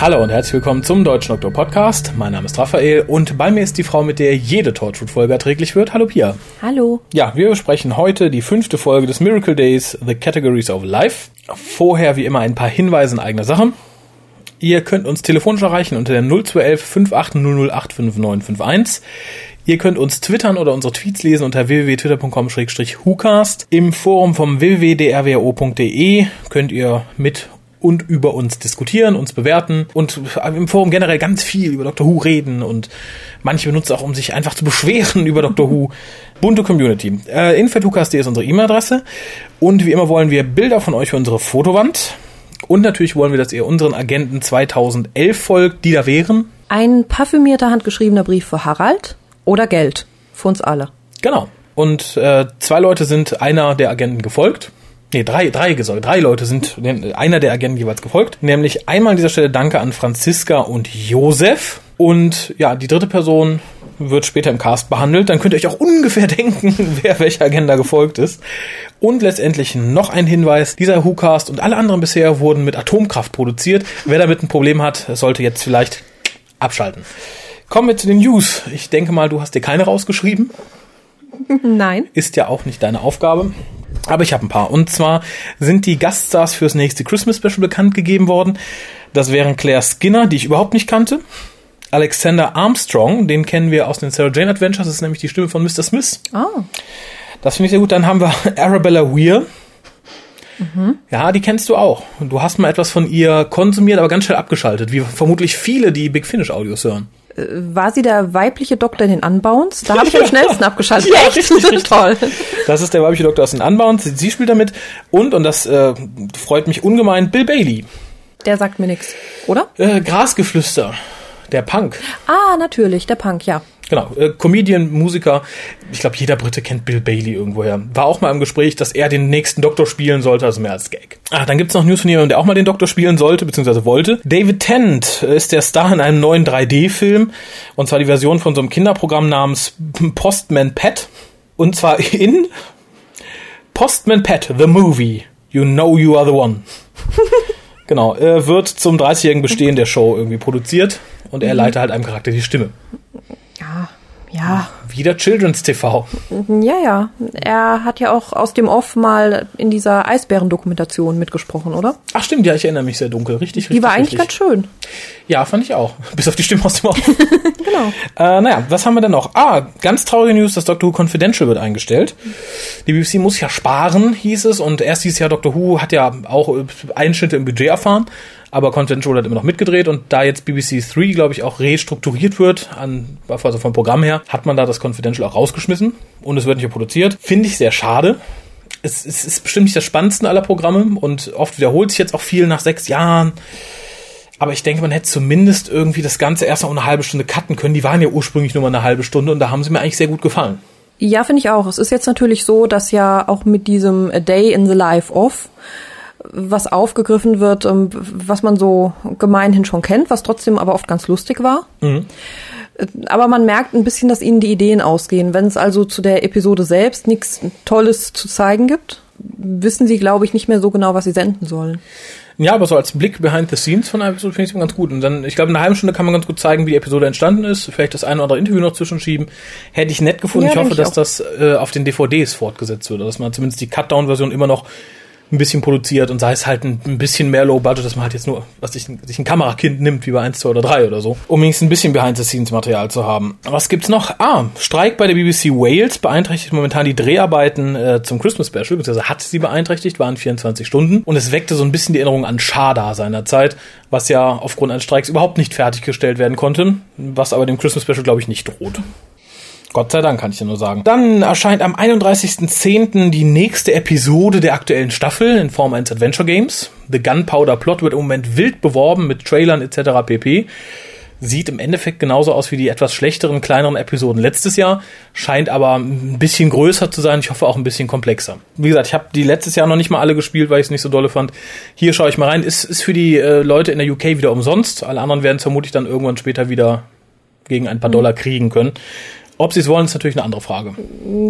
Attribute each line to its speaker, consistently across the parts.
Speaker 1: Hallo und herzlich willkommen zum Deutschen Doktor Podcast. Mein Name ist Raphael und bei mir ist die Frau, mit der jede Torchwood-Folge erträglich wird. Hallo Pia.
Speaker 2: Hallo.
Speaker 1: Ja, wir besprechen heute die fünfte Folge des Miracle Days, The Categories of Life. Vorher wie immer ein paar Hinweise in eigener Sache. Ihr könnt uns telefonisch erreichen unter der 0211 5800 Ihr könnt uns twittern oder unsere Tweets lesen unter www.twitter.com-hucast. Im Forum vom www.drwo.de könnt ihr mit und über uns diskutieren, uns bewerten und im Forum generell ganz viel über Dr. Who reden und manche benutzen auch, um sich einfach zu beschweren über Dr. Who. Bunte Community. Äh, info.hucast.de ist unsere E-Mail-Adresse und wie immer wollen wir Bilder von euch für unsere Fotowand und natürlich wollen wir, dass ihr unseren Agenten 2011 folgt, die da wären.
Speaker 2: Ein parfümierter, handgeschriebener Brief für Harald oder Geld. Für uns alle.
Speaker 1: Genau. Und äh, zwei Leute sind einer der Agenten gefolgt. Nee, drei, drei gesorgt. Drei Leute sind einer der Agenten jeweils gefolgt. Nämlich einmal an dieser Stelle Danke an Franziska und Josef. Und ja, die dritte Person wird später im Cast behandelt. Dann könnt ihr euch auch ungefähr denken, wer welcher Agenda gefolgt ist. Und letztendlich noch ein Hinweis. Dieser WhoCast und alle anderen bisher wurden mit Atomkraft produziert. Wer damit ein Problem hat, sollte jetzt vielleicht abschalten. Kommen wir zu den News. Ich denke mal, du hast dir keine rausgeschrieben.
Speaker 2: Nein.
Speaker 1: Ist ja auch nicht deine Aufgabe. Aber ich habe ein paar. Und zwar sind die Gaststars fürs nächste Christmas Special bekannt gegeben worden. Das wären Claire Skinner, die ich überhaupt nicht kannte. Alexander Armstrong, den kennen wir aus den Sarah Jane Adventures, das ist nämlich die Stimme von Mr. Smith.
Speaker 2: Oh.
Speaker 1: Das finde ich sehr gut. Dann haben wir Arabella Weir. Mhm. Ja, die kennst du auch. Du hast mal etwas von ihr konsumiert, aber ganz schnell abgeschaltet, wie vermutlich viele, die Big Finish Audios hören.
Speaker 2: Äh, war sie der weibliche Doktor in den Unbounds? Da habe ich am schnellsten abgeschaltet.
Speaker 1: ja, Echt? Richtig, richtig. Toll. Das ist der weibliche Doktor aus den Unbounds. Sie spielt damit. Und, und das äh, freut mich ungemein, Bill Bailey.
Speaker 2: Der sagt mir nichts, oder?
Speaker 1: Äh, Grasgeflüster. Der Punk.
Speaker 2: Ah, natürlich, der Punk, ja.
Speaker 1: Genau, äh, Comedian, Musiker. Ich glaube, jeder Brite kennt Bill Bailey irgendwoher. War auch mal im Gespräch, dass er den nächsten Doktor spielen sollte, also mehr als Gag. Ah, dann gibt's noch News von jemandem, der auch mal den Doktor spielen sollte, beziehungsweise wollte. David Tennant ist der Star in einem neuen 3D-Film. Und zwar die Version von so einem Kinderprogramm namens Postman Pet. Und zwar in Postman Pet, the movie. You know you are the one. genau, äh, wird zum 30-jährigen Bestehen der Show irgendwie produziert und er mhm. leitet halt einem Charakter die Stimme.
Speaker 2: Ja, ja.
Speaker 1: Wieder Children's TV.
Speaker 2: Ja, ja. Er hat ja auch aus dem Off mal in dieser Eisbären-Dokumentation mitgesprochen, oder?
Speaker 1: Ach stimmt, ja, ich erinnere mich sehr dunkel. Richtig, richtig.
Speaker 2: Die war eigentlich
Speaker 1: richtig.
Speaker 2: ganz schön.
Speaker 1: Ja, fand ich auch. Bis auf die Stimme aus dem Off.
Speaker 2: genau.
Speaker 1: Äh, naja, was haben wir denn noch? Ah, ganz traurige News, das Doctor Who Confidential wird eingestellt. Die BBC muss ja sparen, hieß es. Und erst dieses Jahr Doctor Who hat ja auch Einschnitte im Budget erfahren aber Confidential hat immer noch mitgedreht und da jetzt BBC 3, glaube ich, auch restrukturiert wird, an, also vom Programm her, hat man da das Confidential auch rausgeschmissen und es wird nicht mehr produziert. Finde ich sehr schade. Es, es ist bestimmt nicht das spannendste aller Programme und oft wiederholt sich jetzt auch viel nach sechs Jahren. Aber ich denke, man hätte zumindest irgendwie das Ganze erst noch eine halbe Stunde cutten können. Die waren ja ursprünglich nur mal eine halbe Stunde und da haben sie mir eigentlich sehr gut gefallen.
Speaker 2: Ja, finde ich auch. Es ist jetzt natürlich so, dass ja auch mit diesem A Day in the Life of was aufgegriffen wird, ähm, was man so gemeinhin schon kennt, was trotzdem aber oft ganz lustig war. Mhm. Äh, aber man merkt ein bisschen, dass ihnen die Ideen ausgehen. Wenn es also zu der Episode selbst nichts Tolles zu zeigen gibt, wissen sie, glaube ich, nicht mehr so genau, was sie senden sollen.
Speaker 1: Ja, aber so als Blick behind the scenes von einer Episode finde ich es ganz gut. Und dann, ich glaube, in einer halben Stunde kann man ganz gut zeigen, wie die Episode entstanden ist. Vielleicht das eine oder andere Interview noch zwischenschieben. Hätte ich nett gefunden. Ja, ich hoffe, ich dass das äh, auf den DVDs fortgesetzt wird. Dass man zumindest die Cutdown-Version immer noch ein bisschen produziert und sei es halt ein, ein bisschen mehr Low Budget, dass man halt jetzt nur, was sich, sich ein Kamerakind nimmt, wie bei 1, 2 oder 3 oder so, um wenigstens ein bisschen Behind-the-Scenes-Material zu haben. Was gibt's noch? Ah, Streik bei der BBC Wales beeinträchtigt momentan die Dreharbeiten äh, zum Christmas Special, beziehungsweise hat sie beeinträchtigt, waren 24 Stunden und es weckte so ein bisschen die Erinnerung an Shada seinerzeit, was ja aufgrund eines Streiks überhaupt nicht fertiggestellt werden konnte, was aber dem Christmas Special, glaube ich, nicht droht. Gott sei Dank, kann ich dir nur sagen. Dann erscheint am 31.10. die nächste Episode der aktuellen Staffel in Form eines Adventure Games. The Gunpowder Plot wird im Moment wild beworben mit Trailern etc. pp. Sieht im Endeffekt genauso aus wie die etwas schlechteren, kleineren Episoden letztes Jahr, scheint aber ein bisschen größer zu sein. Ich hoffe auch ein bisschen komplexer. Wie gesagt, ich habe die letztes Jahr noch nicht mal alle gespielt, weil ich es nicht so dolle fand. Hier schaue ich mal rein. Ist, ist für die äh, Leute in der UK wieder umsonst. Alle anderen werden es vermutlich dann irgendwann später wieder gegen ein paar Dollar kriegen können. Ob sie es wollen, ist natürlich eine andere Frage.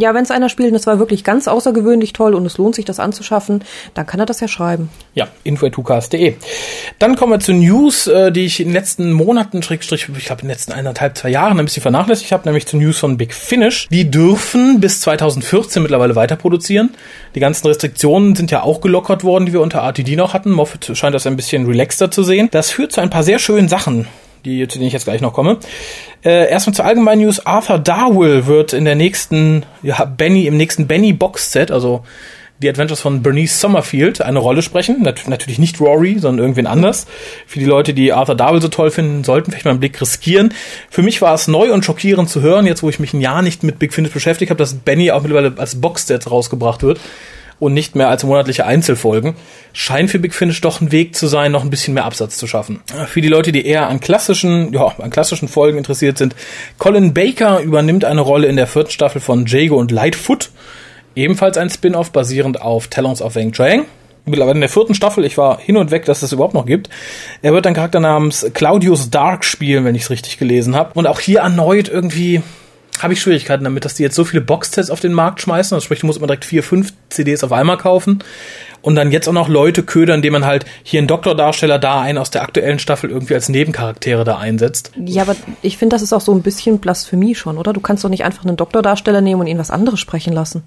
Speaker 2: Ja, wenn es einer spielt und es war wirklich ganz außergewöhnlich toll und es lohnt sich, das anzuschaffen, dann kann er das ja schreiben.
Speaker 1: Ja, info.tucast.de. Dann kommen wir zu News, äh, die ich in den letzten Monaten, Schrägstrich, ich glaube in den letzten eineinhalb, zwei Jahren ein bisschen vernachlässigt habe, nämlich zu News von Big Finish. Die dürfen bis 2014 mittlerweile weiter produzieren. Die ganzen Restriktionen sind ja auch gelockert worden, die wir unter RTD noch hatten. Moffat scheint das ein bisschen relaxter zu sehen. Das führt zu ein paar sehr schönen Sachen die, zu denen ich jetzt gleich noch komme. Äh, erstmal zur allgemeinen News. Arthur Darwell wird in der nächsten, ja, Benny, im nächsten Benny Box Set, also die Adventures von Bernice Sommerfield, eine Rolle sprechen. Nat natürlich nicht Rory, sondern irgendwen anders. Für die Leute, die Arthur Darwell so toll finden, sollten vielleicht mal einen Blick riskieren. Für mich war es neu und schockierend zu hören, jetzt wo ich mich ein Jahr nicht mit Big Finish beschäftigt habe, dass Benny auch mittlerweile als Box-Set rausgebracht wird und nicht mehr als monatliche Einzelfolgen, scheint für Big Finish doch ein Weg zu sein, noch ein bisschen mehr Absatz zu schaffen. Für die Leute, die eher an klassischen, ja, an klassischen Folgen interessiert sind, Colin Baker übernimmt eine Rolle in der vierten Staffel von Jago und Lightfoot, ebenfalls ein Spin-off basierend auf Talons of Wang Trang mittlerweile in der vierten Staffel, ich war hin und weg, dass es das überhaupt noch gibt. Er wird einen Charakter namens Claudius Dark spielen, wenn ich es richtig gelesen habe. Und auch hier erneut irgendwie habe ich Schwierigkeiten damit, dass die jetzt so viele Boxsets auf den Markt schmeißen. Also sprich, du musst immer direkt vier, fünf CDs auf einmal kaufen. Und dann jetzt auch noch Leute ködern, indem man halt hier einen Doktordarsteller da einen aus der aktuellen Staffel irgendwie als Nebencharaktere da einsetzt.
Speaker 2: Ja, aber ich finde, das ist auch so ein bisschen Blasphemie schon, oder? Du kannst doch nicht einfach einen Doktordarsteller nehmen und ihn was anderes sprechen lassen.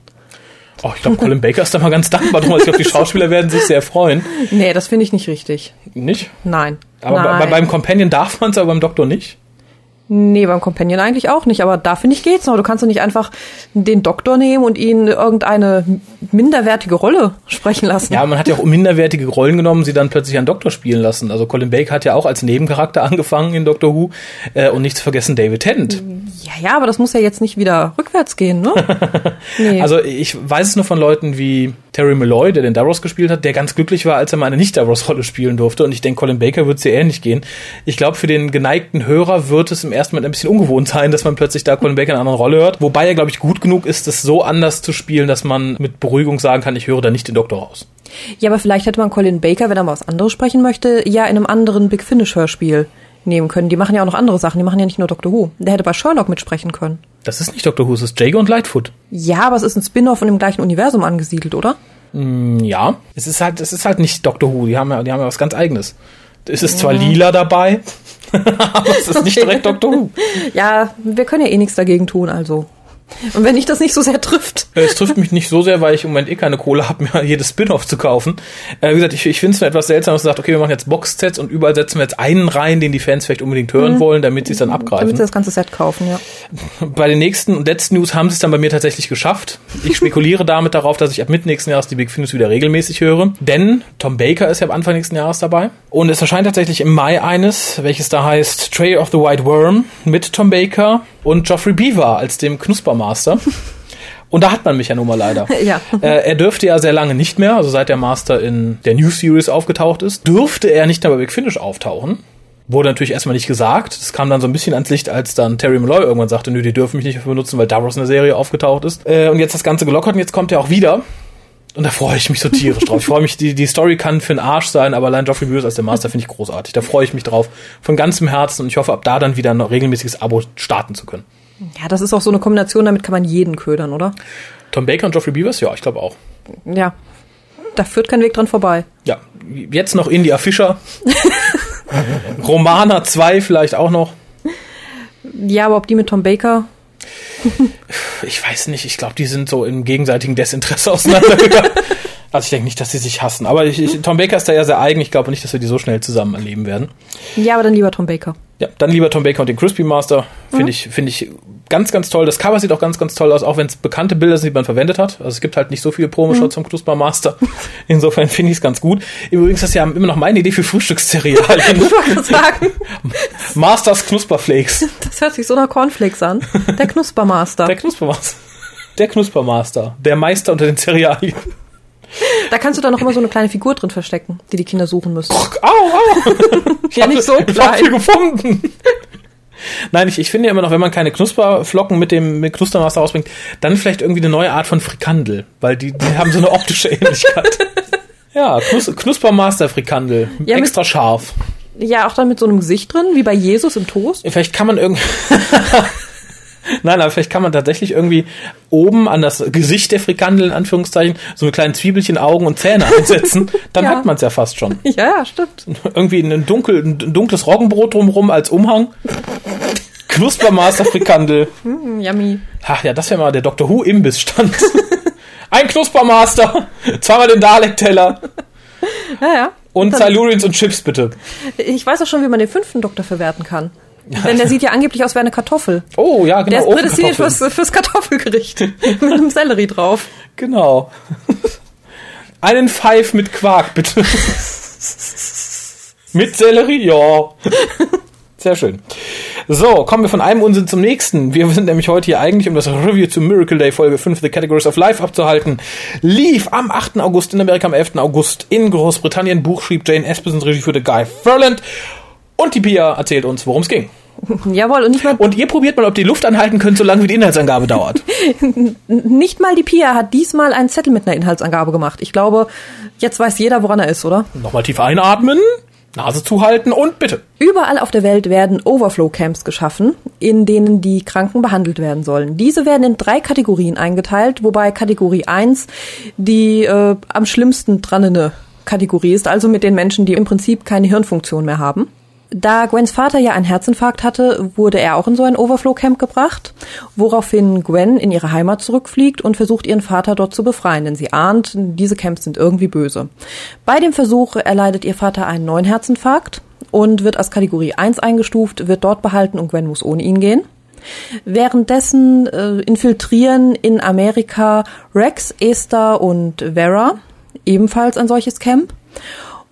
Speaker 1: Oh, ich glaube, Colin Baker ist da mal ganz dankbar drum. Ich glaube, die Schauspieler werden sich sehr freuen.
Speaker 2: Nee, das finde ich nicht richtig.
Speaker 1: Nicht?
Speaker 2: Nein.
Speaker 1: Aber
Speaker 2: Nein.
Speaker 1: Bei, beim Companion darf man es, aber beim Doktor nicht?
Speaker 2: Nee, beim Companion eigentlich auch nicht, aber da finde ich geht's noch. Du kannst doch nicht einfach den Doktor nehmen und ihn irgendeine minderwertige Rolle sprechen lassen.
Speaker 1: Ja, man hat ja auch minderwertige Rollen genommen, sie dann plötzlich einen Doktor spielen lassen. Also Colin Baker hat ja auch als Nebencharakter angefangen in Doctor Who äh, und nicht zu vergessen David Tennant.
Speaker 2: Ja, ja, aber das muss ja jetzt nicht wieder rückwärts gehen, ne?
Speaker 1: nee. Also ich weiß es nur von Leuten wie Terry Malloy, der den Davros gespielt hat, der ganz glücklich war, als er mal eine Nicht-Davros-Rolle spielen durfte. Und ich denke, Colin Baker wird es sehr ähnlich gehen. Ich glaube, für den geneigten Hörer wird es im ersten Moment ein bisschen ungewohnt sein, dass man plötzlich da Colin Baker in einer anderen Rolle hört. Wobei er, glaube ich, gut genug ist, das so anders zu spielen, dass man mit Beruhigung sagen kann, ich höre da nicht den Doktor raus.
Speaker 2: Ja, aber vielleicht hätte man Colin Baker, wenn er mal was anderes sprechen möchte, ja in einem anderen Big Finish-Hörspiel nehmen können. Die machen ja auch noch andere Sachen. Die machen ja nicht nur Doctor Who. Der hätte bei Sherlock mitsprechen können.
Speaker 1: Das ist nicht Doctor Who, es ist Jago und Lightfoot.
Speaker 2: Ja, aber es ist ein Spin-off und im gleichen Universum angesiedelt, oder?
Speaker 1: Mm, ja, es ist halt, es ist halt nicht Doctor Who. Die haben ja, die haben ja was ganz Eigenes. Es ist zwar lila dabei, aber es ist okay. nicht direkt Doctor Who.
Speaker 2: Ja, wir können ja eh nichts dagegen tun, also. Und wenn dich das nicht so sehr trifft.
Speaker 1: Äh, es trifft mich nicht so sehr, weil ich im Moment eh keine Kohle habe, mir jedes Spin-off zu kaufen. Äh, wie gesagt, ich, ich finde es nur etwas seltsam, dass man sagt, okay, wir machen jetzt Box-Sets und überall setzen wir jetzt einen rein, den die Fans vielleicht unbedingt hören mhm. wollen, damit sie es dann abgreifen. Damit
Speaker 2: sie das ganze Set kaufen, ja.
Speaker 1: Bei den nächsten und letzten News haben sie es dann bei mir tatsächlich geschafft. Ich spekuliere damit darauf, dass ich ab Mitte nächsten Jahres die Big Finish wieder regelmäßig höre. Denn Tom Baker ist ja ab Anfang nächsten Jahres dabei. Und es erscheint tatsächlich im Mai eines, welches da heißt Trail of the White Worm mit Tom Baker und Geoffrey Beaver als dem Knuspermaster. Und da hat man mich ja nun mal leider.
Speaker 2: ja.
Speaker 1: Äh, er dürfte ja sehr lange nicht mehr, also seit der Master in der New Series aufgetaucht ist, dürfte er nicht mehr bei Big Finish auftauchen. Wurde natürlich erstmal nicht gesagt. Das kam dann so ein bisschen ans Licht, als dann Terry Malloy irgendwann sagte, nö, die dürfen mich nicht mehr benutzen, weil Davros in der Serie aufgetaucht ist. Äh, und jetzt das Ganze gelockert und jetzt kommt er auch wieder. Und da freue ich mich so tierisch drauf. Ich freue mich, die, die Story kann für den Arsch sein, aber allein Geoffrey Beers als der Master finde ich großartig. Da freue ich mich drauf. Von ganzem Herzen und ich hoffe, ab da dann wieder ein regelmäßiges Abo starten zu können.
Speaker 2: Ja, das ist auch so eine Kombination, damit kann man jeden ködern, oder?
Speaker 1: Tom Baker und Geoffrey Beavers? Ja, ich glaube auch.
Speaker 2: Ja. Da führt kein Weg dran vorbei.
Speaker 1: Ja. Jetzt noch India Fischer. Romana 2 vielleicht auch noch.
Speaker 2: Ja, aber ob die mit Tom Baker
Speaker 1: ich weiß nicht, ich glaube, die sind so im gegenseitigen Desinteresse auseinandergegangen. Also ich denke nicht, dass sie sich hassen. Aber ich, ich, Tom Baker ist da ja sehr eigen. Ich glaube nicht, dass wir die so schnell zusammen erleben werden.
Speaker 2: Ja, aber dann lieber Tom Baker.
Speaker 1: Ja, dann lieber Tom Baker und den Crispy Master. Finde mhm. ich, finde ich ganz, ganz toll. Das Cover sieht auch ganz, ganz toll aus, auch wenn es bekannte Bilder sind, die man verwendet hat. Also es gibt halt nicht so viele Promoshots mhm. zum Knusper Master. Insofern finde ich es ganz gut. Übrigens, das ist ja immer noch meine Idee für Frühstückscerealien.
Speaker 2: ich wollte sagen.
Speaker 1: Masters Knusperflakes.
Speaker 2: Das hört sich so nach Cornflakes an. Der Knuspermaster.
Speaker 1: Der Knuspermaster. Der Knuspermaster. Der Meister unter den Cerealien.
Speaker 2: Da kannst du dann noch immer so eine kleine Figur drin verstecken, die die Kinder suchen müssen.
Speaker 1: Au, au.
Speaker 2: ja, nicht so klein.
Speaker 1: Ich hab sie gefunden. Nein, ich, ich finde ja immer noch, wenn man keine Knusperflocken mit dem mit Knustermaster rausbringt, dann vielleicht irgendwie eine neue Art von Frikandel, weil die, die haben so eine optische Ähnlichkeit. ja, Knus Knuspermaster Frikandel, ja, extra scharf.
Speaker 2: Ja, auch dann mit so einem Gesicht drin, wie bei Jesus im Toast.
Speaker 1: Vielleicht kann man irgendwie Nein, aber vielleicht kann man tatsächlich irgendwie oben an das Gesicht der Frikandel in Anführungszeichen so eine kleinen Zwiebelchen, Augen und Zähne einsetzen. Dann ja. hat man es ja fast schon.
Speaker 2: Ja, ja, stimmt.
Speaker 1: Irgendwie ein, dunkel, ein dunkles Roggenbrot drumherum als Umhang. Knuspermaster Frikandel.
Speaker 2: Mm, yummy.
Speaker 1: Ach ja, das wäre mal der Dr. Who Imbissstand. Ein Knuspermaster, zweimal den Dalek-Teller.
Speaker 2: Ja, ja.
Speaker 1: Und Silurians und Chips bitte.
Speaker 2: Ich weiß auch schon, wie man den fünften Doktor verwerten kann. Denn der sieht ja angeblich aus wie eine Kartoffel.
Speaker 1: Oh, ja,
Speaker 2: genau. Der ist prädestiniert fürs, fürs Kartoffelgericht. mit einem Sellerie drauf.
Speaker 1: Genau. Einen Pfeif mit Quark, bitte. mit Sellerie? Ja. Sehr schön. So, kommen wir von einem Unsinn zum nächsten. Wir sind nämlich heute hier eigentlich, um das Review zu Miracle Day Folge 5 The Categories of Life abzuhalten. Lief am 8. August in Amerika, am 11. August in Großbritannien. Buch schrieb Jane Espenson, Regie führte Guy Ferland. Und die Pia erzählt uns, worum es ging.
Speaker 2: Jawohl, und nicht mal.
Speaker 1: Und ihr probiert mal, ob die Luft anhalten könnt, solange wie die Inhaltsangabe dauert.
Speaker 2: nicht mal die Pia hat diesmal einen Zettel mit einer Inhaltsangabe gemacht. Ich glaube, jetzt weiß jeder, woran er ist, oder?
Speaker 1: Nochmal tief einatmen. Nase zuhalten und bitte.
Speaker 2: Überall auf der Welt werden Overflow-Camps geschaffen, in denen die Kranken behandelt werden sollen. Diese werden in drei Kategorien eingeteilt, wobei Kategorie 1 die äh, am schlimmsten drannene Kategorie ist, also mit den Menschen, die im Prinzip keine Hirnfunktion mehr haben. Da Gwens Vater ja einen Herzinfarkt hatte, wurde er auch in so ein Overflow-Camp gebracht, woraufhin Gwen in ihre Heimat zurückfliegt und versucht, ihren Vater dort zu befreien, denn sie ahnt, diese Camps sind irgendwie böse. Bei dem Versuch erleidet ihr Vater einen neuen Herzinfarkt und wird als Kategorie 1 eingestuft, wird dort behalten und Gwen muss ohne ihn gehen. Währenddessen äh, infiltrieren in Amerika Rex, Esther und Vera ebenfalls ein solches Camp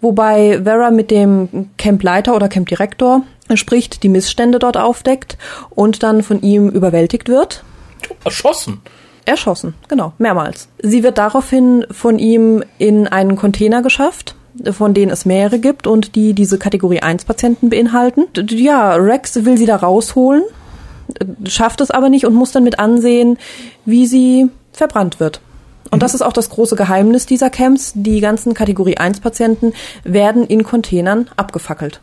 Speaker 2: wobei Vera mit dem Campleiter oder Campdirektor spricht, die Missstände dort aufdeckt und dann von ihm überwältigt wird.
Speaker 1: Erschossen.
Speaker 2: Erschossen, genau, mehrmals. Sie wird daraufhin von ihm in einen Container geschafft, von denen es mehrere gibt und die diese Kategorie 1 Patienten beinhalten. Ja, Rex will sie da rausholen, schafft es aber nicht und muss dann mit ansehen, wie sie verbrannt wird. Und das ist auch das große Geheimnis dieser Camps. Die ganzen Kategorie 1 Patienten werden in Containern abgefackelt.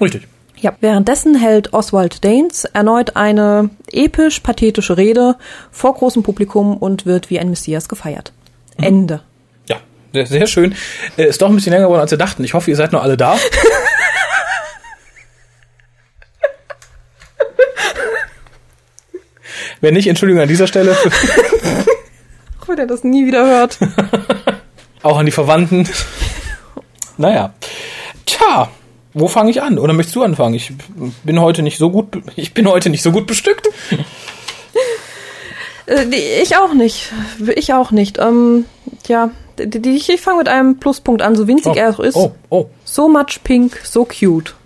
Speaker 1: Richtig.
Speaker 2: Ja, währenddessen hält Oswald Danes erneut eine episch-pathetische Rede vor großem Publikum und wird wie ein Messias gefeiert. Mhm. Ende.
Speaker 1: Ja, sehr, sehr schön. Äh, ist doch ein bisschen länger geworden, als wir dachten. Ich hoffe, ihr seid noch alle da. Wenn nicht, Entschuldigung an dieser Stelle.
Speaker 2: wenn er das nie wieder hört.
Speaker 1: Auch an die Verwandten. naja. Tja, wo fange ich an? Oder möchtest du anfangen? Ich bin heute nicht so gut, ich bin heute nicht so gut bestückt.
Speaker 2: Äh, ich auch nicht. Ich auch nicht. Ähm, ja, ich, ich fange mit einem Pluspunkt an, so winzig
Speaker 1: oh,
Speaker 2: er auch ist.
Speaker 1: Oh, oh.
Speaker 2: So much pink, so cute.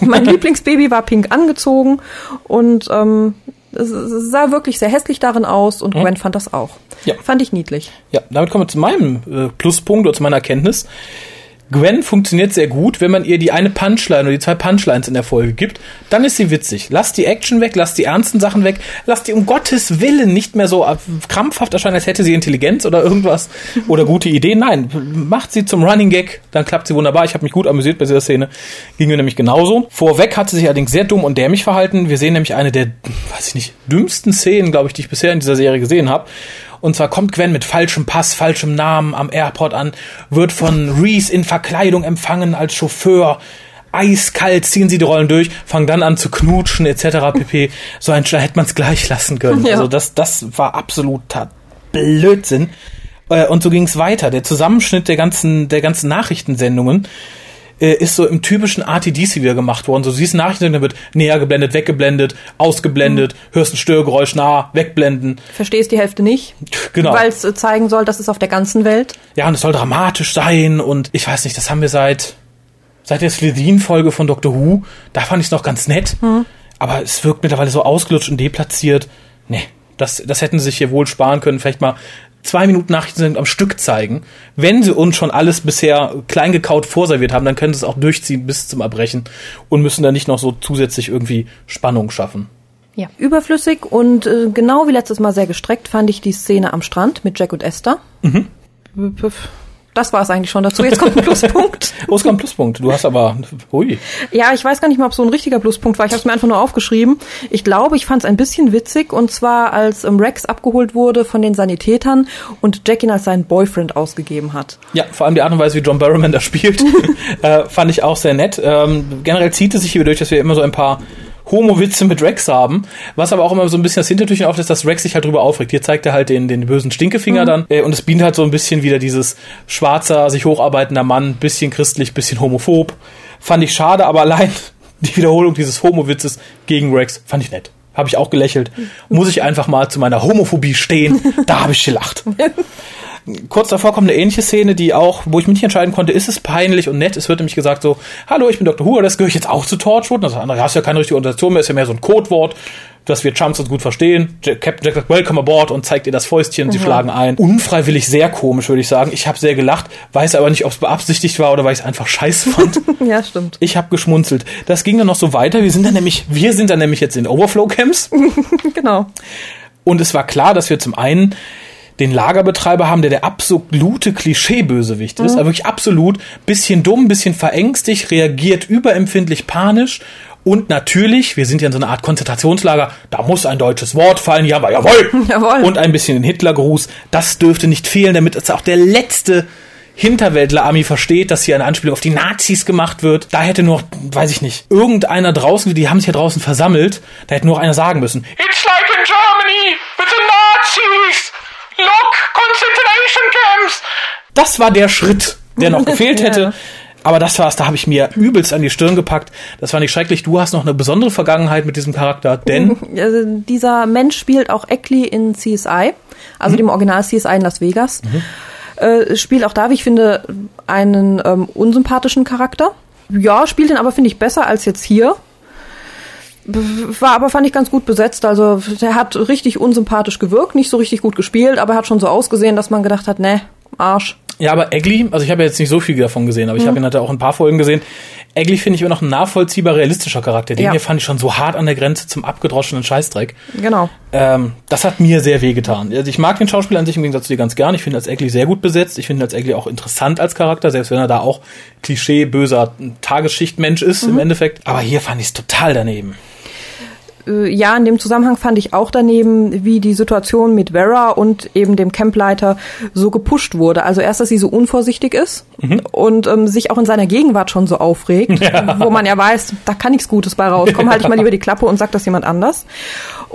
Speaker 2: mein Lieblingsbaby war pink angezogen und ähm, es sah wirklich sehr hässlich darin aus und hm? Gwen fand das auch. Ja. Fand ich niedlich.
Speaker 1: Ja, damit kommen wir zu meinem äh, Pluspunkt oder zu meiner Erkenntnis. Gwen funktioniert sehr gut, wenn man ihr die eine Punchline oder die zwei Punchlines in der Folge gibt, dann ist sie witzig. Lass die Action weg, lass die ernsten Sachen weg, lass die um Gottes Willen nicht mehr so krampfhaft erscheinen, als hätte sie Intelligenz oder irgendwas oder gute Ideen. Nein, macht sie zum Running Gag, dann klappt sie wunderbar. Ich habe mich gut amüsiert bei dieser Szene. Ging mir nämlich genauso. Vorweg hat sie sich allerdings sehr dumm und dämlich verhalten. Wir sehen nämlich eine der, weiß ich nicht, dümmsten Szenen, glaube ich, die ich bisher in dieser Serie gesehen habe. Und zwar kommt Gwen mit falschem Pass, falschem Namen am Airport an, wird von Reese in Verkleidung empfangen als Chauffeur. Eiskalt ziehen sie die Rollen durch, fangen dann an zu knutschen etc. pp. So ein da hätte man es gleich lassen können. Ja. Also das, das war absoluter Blödsinn. Äh, und so ging es weiter. Der Zusammenschnitt der ganzen, der ganzen Nachrichtensendungen äh, ist so im typischen RTDC wieder gemacht worden. So siehst Nachrichten, dann wird näher geblendet, weggeblendet, ausgeblendet, mhm. hörst ein Störgeräusch nah, wegblenden.
Speaker 2: Verstehst die Hälfte nicht.
Speaker 1: Genau.
Speaker 2: Weil es äh, zeigen soll, dass es auf der ganzen Welt.
Speaker 1: Ja, und es soll dramatisch sein und ich weiß nicht, das haben wir seit seit der Slytherin-Folge von Doctor Who. Da fand ich es noch ganz nett. Mhm. Aber es wirkt mittlerweile so ausgelutscht und deplatziert. Nee, das, das hätten sie sich hier wohl sparen können. Vielleicht mal zwei Minuten Nachrichten am Stück zeigen. Wenn sie uns schon alles bisher klein gekaut vorserviert haben, dann können sie es auch durchziehen bis zum Erbrechen und müssen dann nicht noch so zusätzlich irgendwie Spannung schaffen.
Speaker 2: Ja, überflüssig und äh, genau wie letztes Mal sehr gestreckt fand ich die Szene am Strand mit Jack und Esther. Mhm. Das war es eigentlich schon dazu. Jetzt kommt ein Pluspunkt.
Speaker 1: oh, es kommt ein Pluspunkt. Du hast aber, hui.
Speaker 2: Ja, ich weiß gar nicht mal, ob so ein richtiger Pluspunkt war. Ich habe es mir einfach nur aufgeschrieben. Ich glaube, ich fand es ein bisschen witzig und zwar, als ähm, Rex abgeholt wurde von den Sanitätern und Jack ihn als seinen Boyfriend ausgegeben hat.
Speaker 1: Ja, vor allem die Art und Weise, wie John Barrowman da spielt, äh, fand ich auch sehr nett. Ähm, generell zieht es sich hier durch, dass wir immer so ein paar Homo-Witze mit Rex haben, was aber auch immer so ein bisschen das Hintertürchen auf ist, dass Rex sich halt drüber aufregt. Hier zeigt er halt den, den bösen Stinkefinger mhm. dann äh, und es bietet halt so ein bisschen wieder dieses schwarzer, sich hocharbeitender Mann, bisschen christlich, bisschen homophob. Fand ich schade, aber allein die Wiederholung dieses Homo-Witzes gegen Rex fand ich nett. Habe ich auch gelächelt. Muss ich einfach mal zu meiner Homophobie stehen. Da habe ich gelacht. kurz davor kommt eine ähnliche Szene, die auch, wo ich mich nicht entscheiden konnte, ist es peinlich und nett. Es wird nämlich gesagt so, hallo, ich bin Dr. Who, das gehöre ich jetzt auch zu Torchwood. Das andere, hast ja keine richtige Organisation mehr, ist ja mehr so ein Codewort, dass wir Chumps uns gut verstehen. Captain Jack sagt, welcome aboard und zeigt ihr das Fäustchen, mhm. sie schlagen ein. Unfreiwillig sehr komisch, würde ich sagen. Ich habe sehr gelacht, weiß aber nicht, ob es beabsichtigt war oder weil ich es einfach scheiße fand.
Speaker 2: ja, stimmt.
Speaker 1: Ich habe geschmunzelt. Das ging dann noch so weiter. Wir sind dann nämlich, wir sind dann nämlich jetzt in Overflow-Camps.
Speaker 2: genau.
Speaker 1: Und es war klar, dass wir zum einen den Lagerbetreiber haben, der der absolute Klischee-Bösewicht ist, mhm. aber wirklich absolut, bisschen dumm, bisschen verängstigt, reagiert überempfindlich panisch und natürlich, wir sind ja in so einer Art Konzentrationslager, da muss ein deutsches Wort fallen, ja, aber jawohl. jawohl. Und ein bisschen den Hitlergruß, das dürfte nicht fehlen, damit es auch der letzte Hinterwäldler-Army versteht, dass hier eine Anspielung auf die Nazis gemacht wird. Da hätte nur, weiß ich nicht, irgendeiner draußen, die haben sich ja draußen versammelt, da hätte nur einer sagen müssen, It's like in Germany with the Nazis! Look, Concentration Camps! Das war der Schritt, der noch gefehlt hätte. ja. Aber das war's, da habe ich mir übelst an die Stirn gepackt. Das war nicht schrecklich. Du hast noch eine besondere Vergangenheit mit diesem Charakter, denn.
Speaker 2: Also dieser Mensch spielt auch Eckley in CSI, also mhm. dem Original CSI in Las Vegas. Mhm. Äh, spielt auch da, wie ich finde, einen ähm, unsympathischen Charakter. Ja, spielt ihn aber, finde ich, besser als jetzt hier. War aber, fand ich, ganz gut besetzt. Also, der hat richtig unsympathisch gewirkt, nicht so richtig gut gespielt, aber er hat schon so ausgesehen, dass man gedacht hat, ne, Arsch.
Speaker 1: Ja, aber Egli, also ich habe jetzt nicht so viel davon gesehen, aber ich mhm. habe ihn halt auch ein paar Folgen gesehen. Egli finde ich immer noch ein nachvollziehbar realistischer Charakter. Den ja. hier fand ich schon so hart an der Grenze zum abgedroschenen Scheißdreck.
Speaker 2: Genau.
Speaker 1: Ähm, das hat mir sehr wehgetan. Also ich mag den Schauspieler an sich im Gegensatz zu dir ganz gern. Ich finde als Egli sehr gut besetzt. Ich finde als Egli auch interessant als Charakter, selbst wenn er da auch Klischee böser Tagesschichtmensch ist mhm. im Endeffekt. Aber hier fand ich es total daneben
Speaker 2: äh, ja, in dem Zusammenhang fand ich auch daneben, wie die Situation mit Vera und eben dem Campleiter so gepusht wurde. Also erst, dass sie so unvorsichtig ist mhm. und ähm, sich auch in seiner Gegenwart schon so aufregt, ja. wo man ja weiß, da kann nichts Gutes bei raus. Komm, halt ich mal lieber die Klappe und sag das jemand anders.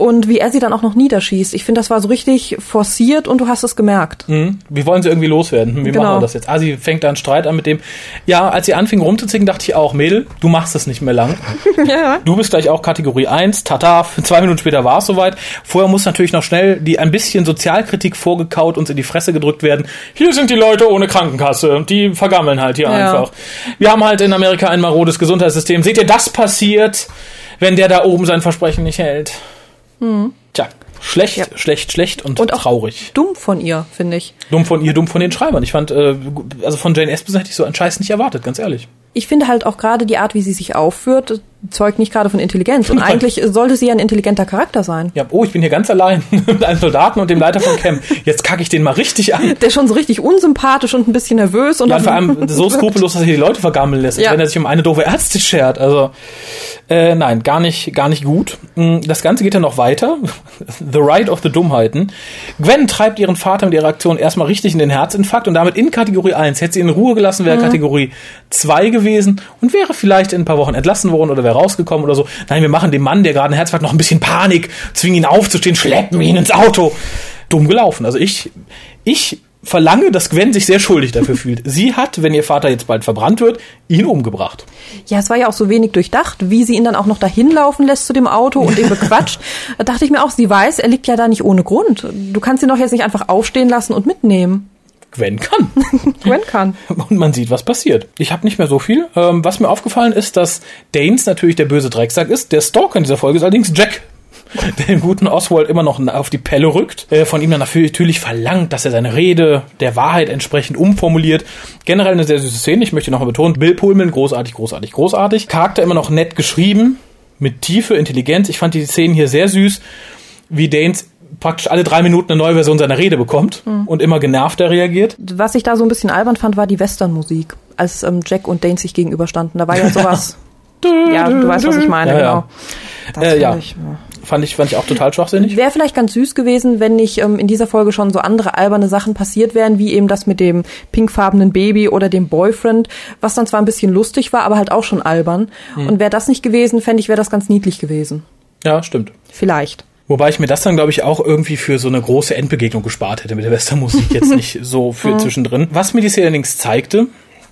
Speaker 2: Und wie er sie dann auch noch niederschießt. Ich finde, das war so richtig forciert und du hast es gemerkt.
Speaker 1: Mhm. Wie wollen sie irgendwie loswerden? Wie genau. machen wir das jetzt? Ah, sie fängt da einen Streit an mit dem. Ja, als sie anfing rumzuzicken, dachte ich auch, Mädel, du machst das nicht mehr lang. ja. Du bist gleich auch Kategorie 1, tata, zwei Minuten später war es soweit. Vorher muss natürlich noch schnell die ein bisschen Sozialkritik vorgekaut uns in die Fresse gedrückt werden. Hier sind die Leute ohne Krankenkasse. Die vergammeln halt hier ja. einfach. Wir haben halt in Amerika ein marodes Gesundheitssystem. Seht ihr, das passiert, wenn der da oben sein Versprechen nicht hält. Hm. Tja, schlecht, ja. schlecht, schlecht und, und traurig.
Speaker 2: Dumm von ihr, finde ich.
Speaker 1: Dumm von ihr, dumm von den Schreibern. Ich fand, äh, also von Jane Espenson hätte ich so einen Scheiß nicht erwartet, ganz ehrlich.
Speaker 2: Ich finde halt auch gerade die Art, wie sie sich aufführt, zeugt nicht gerade von Intelligenz. Und eigentlich sollte sie ein intelligenter Charakter sein.
Speaker 1: Ja, oh, ich bin hier ganz allein mit einem Soldaten und dem Leiter von Camp. Jetzt kacke ich den mal richtig an.
Speaker 2: Der ist schon so richtig unsympathisch und ein bisschen nervös. Und
Speaker 1: ja, vor allem so skrupellos, dass er die Leute vergammeln lässt, ja. wenn er sich um eine doofe Ärzte schert. Also, äh, nein, gar nicht, gar nicht gut. Mm, das Ganze geht dann noch weiter. The Ride of the Dummheiten. Gwen treibt ihren Vater mit ihrer Aktion erstmal richtig in den Herzinfarkt und damit in Kategorie 1. Hätte sie in Ruhe gelassen, wäre mhm. Kategorie 2 gewesen und wäre vielleicht in ein paar Wochen entlassen worden oder wäre rausgekommen oder so. Nein, wir machen dem Mann, der gerade einen Herzinfarkt noch ein bisschen Panik, zwingen ihn aufzustehen, schleppen ihn ins Auto. Dumm gelaufen. Also ich, ich verlange, dass Gwen sich sehr schuldig dafür fühlt. Sie hat, wenn ihr Vater jetzt bald verbrannt wird, ihn umgebracht.
Speaker 2: Ja, es war ja auch so wenig durchdacht, wie sie ihn dann auch noch dahin laufen lässt zu dem Auto und ihn bequatscht. da dachte ich mir auch, sie weiß, er liegt ja da nicht ohne Grund. Du kannst ihn doch jetzt nicht einfach aufstehen lassen und mitnehmen.
Speaker 1: Gwen kann.
Speaker 2: Gwen kann.
Speaker 1: Und man sieht, was passiert. Ich habe nicht mehr so viel. Ähm, was mir aufgefallen ist, dass Danes natürlich der böse Drecksack ist. Der Stalker in dieser Folge ist allerdings Jack. der den guten Oswald immer noch auf die Pelle rückt, äh, von ihm dann natürlich verlangt, dass er seine Rede der Wahrheit entsprechend umformuliert. Generell eine sehr süße Szene, ich möchte nochmal betonen, Bill Pullman, großartig, großartig, großartig. Charakter immer noch nett geschrieben, mit Tiefe, Intelligenz. Ich fand die Szenen hier sehr süß, wie Danes praktisch alle drei Minuten eine neue Version seiner Rede bekommt mhm. und immer genervter reagiert.
Speaker 2: Was ich da so ein bisschen albern fand, war die Westernmusik, als ähm, Jack und Dane sich gegenüberstanden. Da war ja sowas. ja, du weißt, was ich meine,
Speaker 1: ja, genau. Ja. Äh, ja. Ich, ja. Fand ich, fand ich auch total schwachsinnig.
Speaker 2: Wäre vielleicht ganz süß gewesen, wenn nicht ähm, in dieser Folge schon so andere alberne Sachen passiert wären, wie eben das mit dem pinkfarbenen Baby oder dem Boyfriend, was dann zwar ein bisschen lustig war, aber halt auch schon albern. Hm. Und wäre das nicht gewesen, fände ich, wäre das ganz niedlich gewesen.
Speaker 1: Ja, stimmt.
Speaker 2: Vielleicht.
Speaker 1: Wobei ich mir das dann, glaube ich, auch irgendwie für so eine große Endbegegnung gespart hätte mit der Westernmusik jetzt nicht so für mhm. zwischendrin. Was mir die Szene allerdings zeigte,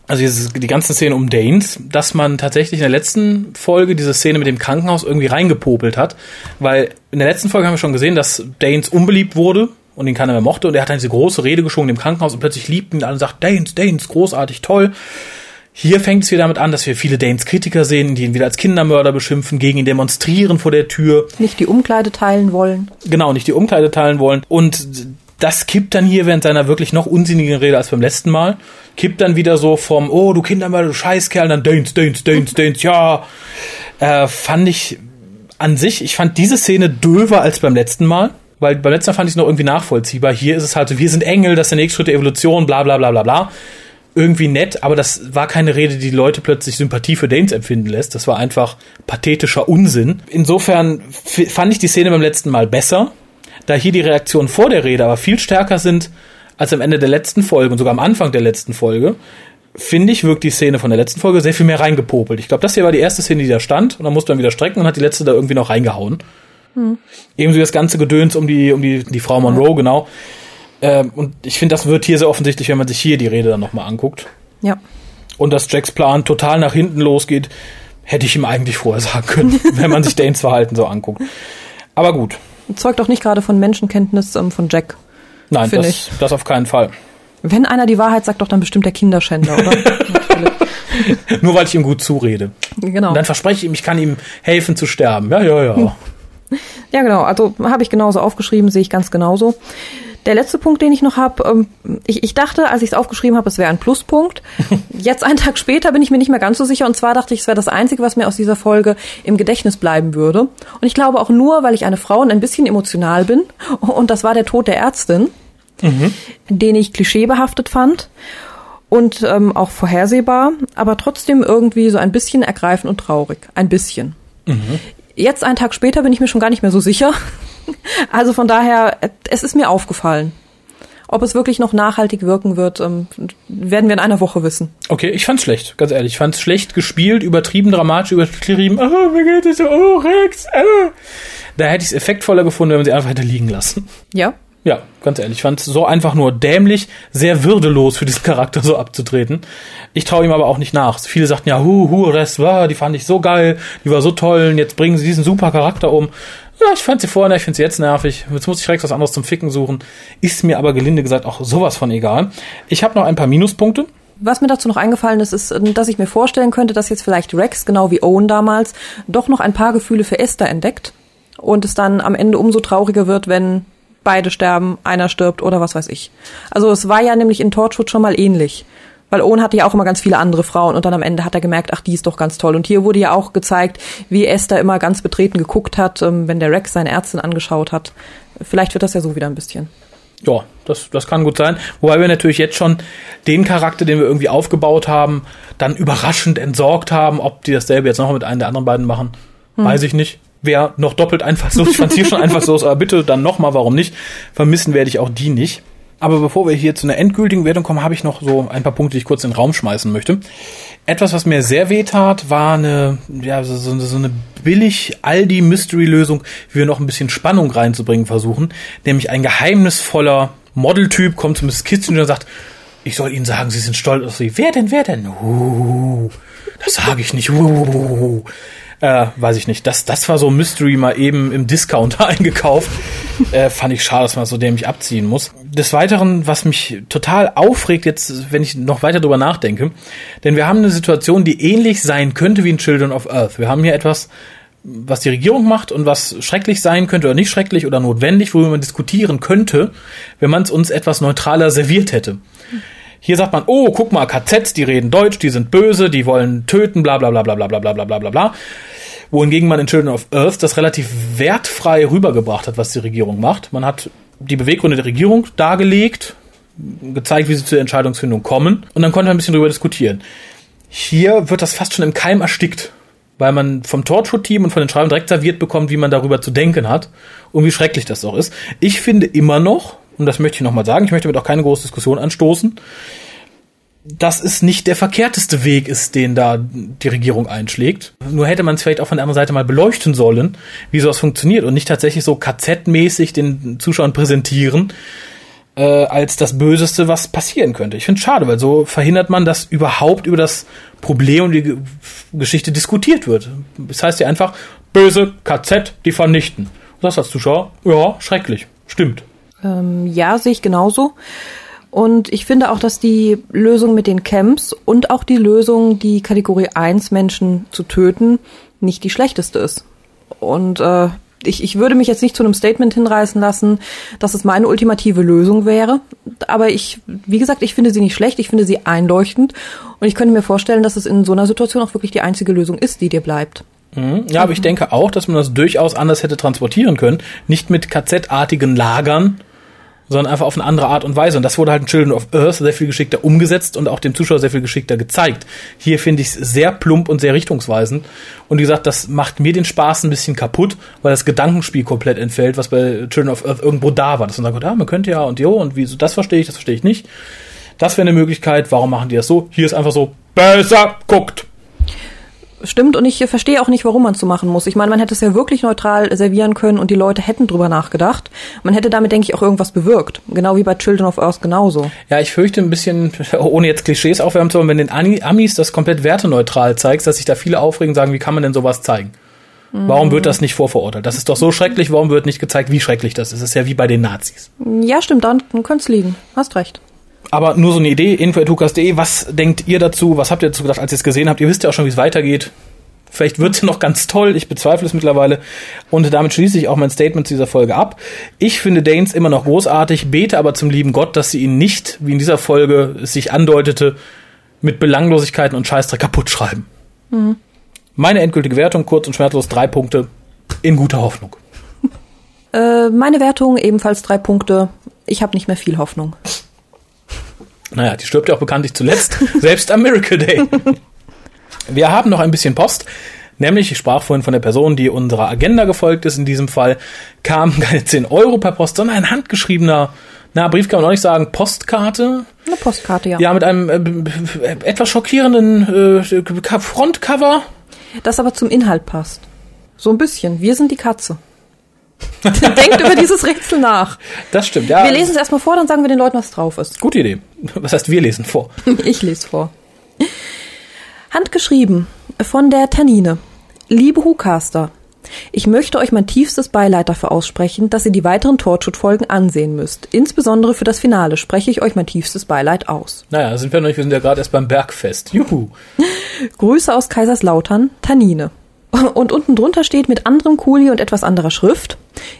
Speaker 1: also die ganzen Szenen um Danes, dass man tatsächlich in der letzten Folge diese Szene mit dem Krankenhaus irgendwie reingepopelt hat, weil in der letzten Folge haben wir schon gesehen, dass Danes unbeliebt wurde und ihn keiner mehr mochte und er hat dann diese große Rede geschwungen im Krankenhaus und plötzlich liebten ihn alle und sagt, Danes, Danes, großartig, toll. Hier fängt es wieder damit an, dass wir viele Danes Kritiker sehen, die ihn wieder als Kindermörder beschimpfen, gegen ihn demonstrieren vor der Tür.
Speaker 2: Nicht die Umkleide teilen wollen.
Speaker 1: Genau, nicht die Umkleide teilen wollen. Und das kippt dann hier während seiner wirklich noch unsinnigen Rede als beim letzten Mal. Kippt dann wieder so vom, oh, du Kindermörder, du Scheißkerl, dann Danes, Danes, Danes, Danes, ja. Äh, fand ich an sich, ich fand diese Szene döver als beim letzten Mal. Weil beim letzten Mal fand ich es noch irgendwie nachvollziehbar. Hier ist es halt so, wir sind Engel, das ist der nächste Schritt der Evolution, bla bla bla bla bla irgendwie nett, aber das war keine Rede, die Leute plötzlich Sympathie für Danes empfinden lässt. Das war einfach pathetischer Unsinn. Insofern fand ich die Szene beim letzten Mal besser, da hier die Reaktionen vor der Rede aber viel stärker sind als am Ende der letzten Folge und sogar am Anfang der letzten Folge. Finde ich, wirkt die Szene von der letzten Folge sehr viel mehr reingepopelt. Ich glaube, das hier war die erste Szene, die da stand und dann musste man wieder strecken und hat die letzte da irgendwie noch reingehauen. Hm. Ebenso das ganze Gedöns um die, um die, die Frau Monroe, genau ähm, und ich finde, das wird hier sehr offensichtlich, wenn man sich hier die Rede dann nochmal anguckt.
Speaker 2: Ja.
Speaker 1: Und dass Jacks Plan total nach hinten losgeht, hätte ich ihm eigentlich vorher sagen können, wenn man sich Danes Verhalten so anguckt. Aber gut.
Speaker 2: Zeugt auch nicht gerade von Menschenkenntnis ähm, von Jack.
Speaker 1: Nein, das, ich. das auf keinen Fall.
Speaker 2: Wenn einer die Wahrheit sagt, doch dann bestimmt der Kinderschänder, oder?
Speaker 1: Nur weil ich ihm gut zurede.
Speaker 2: Genau.
Speaker 1: Und dann verspreche ich ihm, ich kann ihm helfen zu sterben. Ja, ja, ja.
Speaker 2: Ja, genau. Also habe ich genauso aufgeschrieben, sehe ich ganz genauso. Der letzte Punkt, den ich noch habe, ähm, ich, ich dachte, als ich es aufgeschrieben habe, es wäre ein Pluspunkt. Jetzt einen Tag später bin ich mir nicht mehr ganz so sicher und zwar dachte ich, es wäre das Einzige, was mir aus dieser Folge im Gedächtnis bleiben würde. Und ich glaube auch nur, weil ich eine Frau und ein bisschen emotional bin und das war der Tod der Ärztin, mhm. den ich klischeebehaftet fand und ähm, auch vorhersehbar, aber trotzdem irgendwie so ein bisschen ergreifend und traurig. Ein bisschen. Mhm. Jetzt, einen Tag später, bin ich mir schon gar nicht mehr so sicher. Also von daher, es ist mir aufgefallen. Ob es wirklich noch nachhaltig wirken wird, ähm, werden wir in einer Woche wissen.
Speaker 1: Okay, ich fand's schlecht, ganz ehrlich. Ich fand's schlecht gespielt, übertrieben dramatisch, übertrieben, oh, mir geht es so, oh, Rex, oh. Da hätte ich es effektvoller gefunden, wenn man sie einfach hätte liegen lassen.
Speaker 2: Ja?
Speaker 1: Ja, ganz ehrlich. Ich fand es so einfach nur dämlich, sehr würdelos für diesen Charakter so abzutreten. Ich traue ihm aber auch nicht nach. Viele sagten ja, hu, hu, das war, die fand ich so geil, die war so toll, und jetzt bringen sie diesen super Charakter um. Ja, ich fand sie vorher, ich finde sie jetzt nervig. Jetzt muss ich direkt was anderes zum Ficken suchen. Ist mir aber gelinde gesagt auch sowas von egal. Ich habe noch ein paar Minuspunkte.
Speaker 2: Was mir dazu noch eingefallen ist, ist, dass ich mir vorstellen könnte, dass jetzt vielleicht Rex, genau wie Owen damals, doch noch ein paar Gefühle für Esther entdeckt und es dann am Ende umso trauriger wird, wenn beide sterben, einer stirbt oder was weiß ich. Also es war ja nämlich in Torchwood schon mal ähnlich. Weil Owen hatte ja auch immer ganz viele andere Frauen und dann am Ende hat er gemerkt, ach, die ist doch ganz toll. Und hier wurde ja auch gezeigt, wie Esther immer ganz betreten geguckt hat, ähm, wenn der Rex seine Ärztin angeschaut hat. Vielleicht wird das ja so wieder ein bisschen.
Speaker 1: Ja, das, das kann gut sein. Wobei wir natürlich jetzt schon den Charakter, den wir irgendwie aufgebaut haben, dann überraschend entsorgt haben. Ob die dasselbe jetzt noch mit einem der anderen beiden machen, hm. weiß ich nicht. Wer noch doppelt einfallslos. Ich fand hier schon einfallslos, aber bitte dann nochmal, warum nicht? Vermissen werde ich auch die nicht. Aber bevor wir hier zu einer endgültigen Wertung kommen, habe ich noch so ein paar Punkte, die ich kurz in den Raum schmeißen möchte. Etwas, was mir sehr weh tat, war eine, ja, so, so eine billig Aldi-Mystery-Lösung, wie wir noch ein bisschen Spannung reinzubringen versuchen. Nämlich ein geheimnisvoller Modeltyp kommt zu Mrs. Kitchen und sagt, ich soll Ihnen sagen, Sie sind stolz auf Sie. Wer denn, wer denn? Uh, das sage ich nicht. Uh, äh, weiß ich nicht. Das, das war so Mystery mal eben im Discounter eingekauft. Äh, fand ich schade, dass man so dämlich abziehen muss. Des Weiteren, was mich total aufregt jetzt, wenn ich noch weiter drüber nachdenke, denn wir haben eine Situation, die ähnlich sein könnte wie in Children of Earth. Wir haben hier etwas, was die Regierung macht und was schrecklich sein könnte oder nicht schrecklich oder notwendig, worüber man diskutieren könnte, wenn man es uns etwas neutraler serviert hätte. Hier sagt man, oh, guck mal, KZs, die reden Deutsch, die sind böse, die wollen töten, bla bla bla bla bla bla bla bla bla bla. Wohingegen man in Children of Earth das relativ wertfrei rübergebracht hat, was die Regierung macht. Man hat die Beweggründe der Regierung dargelegt, gezeigt, wie sie zur Entscheidungsfindung kommen und dann konnte man ein bisschen darüber diskutieren. Hier wird das fast schon im Keim erstickt, weil man vom Torchwood-Team und von den Schreibern direkt serviert bekommt, wie man darüber zu denken hat und wie schrecklich das auch ist. Ich finde immer noch, und das möchte ich nochmal sagen, ich möchte damit auch keine große Diskussion anstoßen, dass es nicht der verkehrteste Weg ist, den da die Regierung einschlägt. Nur hätte man es vielleicht auch von der anderen Seite mal beleuchten sollen, wie sowas funktioniert und nicht tatsächlich so KZ-mäßig den Zuschauern präsentieren, äh, als das Böseste, was passieren könnte. Ich finde es schade, weil so verhindert man, dass überhaupt über das Problem und die G Geschichte diskutiert wird. Das heißt ja einfach, böse KZ, die vernichten. Du sagst als Zuschauer, ja, schrecklich, stimmt.
Speaker 2: Ähm, ja, sehe ich genauso. Und ich finde auch, dass die Lösung mit den Camps und auch die Lösung, die Kategorie 1 Menschen zu töten, nicht die schlechteste ist. Und äh, ich, ich würde mich jetzt nicht zu einem Statement hinreißen lassen, dass es meine ultimative Lösung wäre. Aber ich, wie gesagt, ich finde sie nicht schlecht, ich finde sie einleuchtend. Und ich könnte mir vorstellen, dass es in so einer Situation auch wirklich die einzige Lösung ist, die dir bleibt.
Speaker 1: Mhm. Ja, aber ich denke auch, dass man das durchaus anders hätte transportieren können. Nicht mit KZ-artigen Lagern, sondern einfach auf eine andere Art und Weise. Und das wurde halt in Children of Earth sehr viel geschickter umgesetzt und auch dem Zuschauer sehr viel geschickter gezeigt. Hier finde ich es sehr plump und sehr richtungsweisend. Und wie gesagt, das macht mir den Spaß ein bisschen kaputt, weil das Gedankenspiel komplett entfällt, was bei Children of Earth irgendwo da war. Dass man sagt, ja, man könnte ja und jo, und wieso, das verstehe ich, das verstehe ich nicht. Das wäre eine Möglichkeit. Warum machen die das so? Hier ist einfach so, besser guckt
Speaker 2: stimmt und ich verstehe auch nicht, warum man es so machen muss. Ich meine, man hätte es ja wirklich neutral servieren können und die Leute hätten drüber nachgedacht. Man hätte damit, denke ich, auch irgendwas bewirkt. Genau wie bei Children of Earth genauso.
Speaker 1: Ja, ich fürchte ein bisschen, ohne jetzt Klischees aufwärmen zu wollen, wenn den Amis das komplett werteneutral zeigst, dass sich da viele aufregen und sagen, wie kann man denn sowas zeigen? Warum wird das nicht vorverurteilt? Das ist doch so schrecklich, warum wird nicht gezeigt, wie schrecklich das ist? Das ist ja wie bei den Nazis.
Speaker 2: Ja, stimmt, dann könnte es liegen. Hast recht.
Speaker 1: Aber nur so eine Idee, info.hukas.de, was denkt ihr dazu? Was habt ihr dazu gedacht, als ihr es gesehen habt? Ihr wisst ja auch schon, wie es weitergeht. Vielleicht wird es noch ganz toll, ich bezweifle es mittlerweile. Und damit schließe ich auch mein Statement zu dieser Folge ab. Ich finde Danes immer noch großartig, bete aber zum lieben Gott, dass sie ihn nicht, wie in dieser Folge es sich andeutete, mit Belanglosigkeiten und Scheißdreck kaputt schreiben. Mhm. Meine endgültige Wertung, kurz und schmerzlos, drei Punkte, in guter Hoffnung.
Speaker 2: Äh, meine Wertung ebenfalls drei Punkte. Ich habe nicht mehr viel Hoffnung.
Speaker 1: Naja, die stirbt ja auch bekanntlich zuletzt, selbst am Miracle Day. Wir haben noch ein bisschen Post. Nämlich, ich sprach vorhin von der Person, die unserer Agenda gefolgt ist. In diesem Fall kamen keine 10 Euro per Post, sondern ein handgeschriebener, na, Brief kann man auch nicht sagen, Postkarte.
Speaker 2: Eine Postkarte, ja.
Speaker 1: Ja, mit einem äh, etwas schockierenden äh, Frontcover.
Speaker 2: Das aber zum Inhalt passt. So ein bisschen. Wir sind die Katze. Denkt über dieses Rätsel nach.
Speaker 1: Das stimmt, ja.
Speaker 2: Wir lesen es erstmal vor, dann sagen wir den Leuten, was drauf ist.
Speaker 1: Gute Idee. Was heißt, wir lesen vor?
Speaker 2: ich lese vor. Handgeschrieben von der Tannine. Liebe Hucaster, ich möchte euch mein tiefstes Beileid dafür aussprechen, dass ihr die weiteren Torchwood-Folgen ansehen müsst. Insbesondere für das Finale spreche ich euch mein tiefstes Beileid aus.
Speaker 1: Naja, sind wir noch nicht, wir sind ja gerade erst beim Bergfest. Juhu.
Speaker 2: Grüße aus Kaiserslautern, Tannine. Und unten drunter steht mit anderem Kuli und etwas anderer Schrift.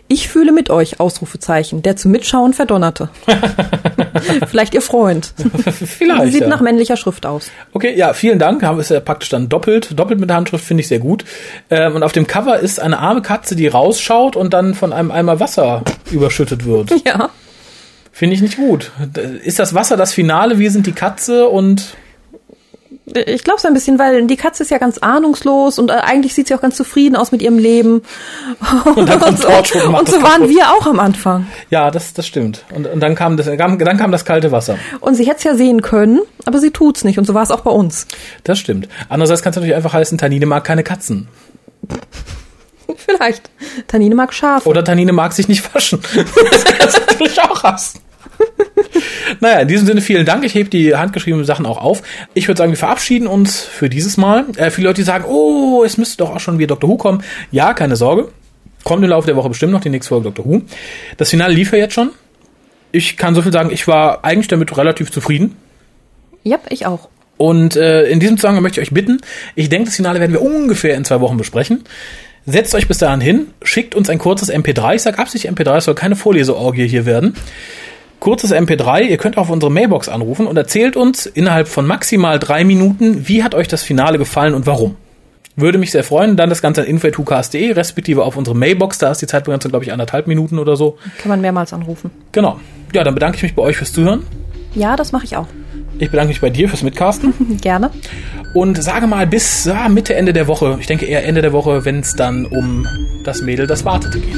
Speaker 2: Ich fühle mit euch, Ausrufezeichen, der zum Mitschauen verdonnerte. Vielleicht ihr Freund.
Speaker 1: Vielleicht.
Speaker 2: Sieht
Speaker 1: ja.
Speaker 2: nach männlicher Schrift aus.
Speaker 1: Okay, ja, vielen Dank. Haben wir es ja praktisch dann doppelt. Doppelt mit der Handschrift finde ich sehr gut. Ähm, und auf dem Cover ist eine arme Katze, die rausschaut und dann von einem Eimer Wasser überschüttet wird.
Speaker 2: Ja.
Speaker 1: Finde ich nicht gut. Ist das Wasser das Finale? Wir sind die Katze und
Speaker 2: ich glaube so ein bisschen, weil die Katze ist ja ganz ahnungslos und äh, eigentlich sieht sie auch ganz zufrieden aus mit ihrem Leben.
Speaker 1: Und, dann kommt
Speaker 2: und, so, und so waren wir auch am Anfang.
Speaker 1: Ja, das, das stimmt. Und, und dann, kam das, dann kam das kalte Wasser.
Speaker 2: Und sie hätte es ja sehen können, aber sie tut's nicht. Und so war es auch bei uns.
Speaker 1: Das stimmt. Andererseits kann es natürlich einfach heißen, Tanine mag keine Katzen.
Speaker 2: Vielleicht. Tanine mag Schafe.
Speaker 1: Oder Tanine mag sich nicht waschen. das kannst du natürlich auch hassen. Naja, in diesem Sinne vielen Dank. Ich hebe die handgeschriebenen Sachen auch auf. Ich würde sagen, wir verabschieden uns für dieses Mal. Äh, viele Leute, die sagen, oh, es müsste doch auch schon wieder Dr. Who kommen. Ja, keine Sorge. Kommt im Laufe der Woche bestimmt noch die nächste Folge Dr. Who. Das Finale lief ja jetzt schon. Ich kann so viel sagen, ich war eigentlich damit relativ zufrieden.
Speaker 2: Ja, ich auch.
Speaker 1: Und äh, in diesem Zusammenhang möchte ich euch bitten, ich denke, das Finale werden wir ungefähr in zwei Wochen besprechen. Setzt euch bis dahin hin, schickt uns ein kurzes MP3. Ich sage absichtlich MP3, es soll keine Vorleseorgie hier werden. Kurzes MP3, ihr könnt auf unsere Mailbox anrufen und erzählt uns innerhalb von maximal drei Minuten, wie hat euch das Finale gefallen und warum. Würde mich sehr freuen. Dann das Ganze an info.2cast.de, respektive auf unsere Mailbox. Da ist die Zeitbegrenzung, glaube ich, anderthalb Minuten oder so.
Speaker 2: Kann man mehrmals anrufen.
Speaker 1: Genau. Ja, dann bedanke ich mich bei euch fürs Zuhören.
Speaker 2: Ja, das mache ich auch.
Speaker 1: Ich bedanke mich bei dir fürs Mitcasten.
Speaker 2: Gerne.
Speaker 1: Und sage mal bis ja, Mitte, Ende der Woche, ich denke eher Ende der Woche, wenn es dann um das Mädel, das wartete geht.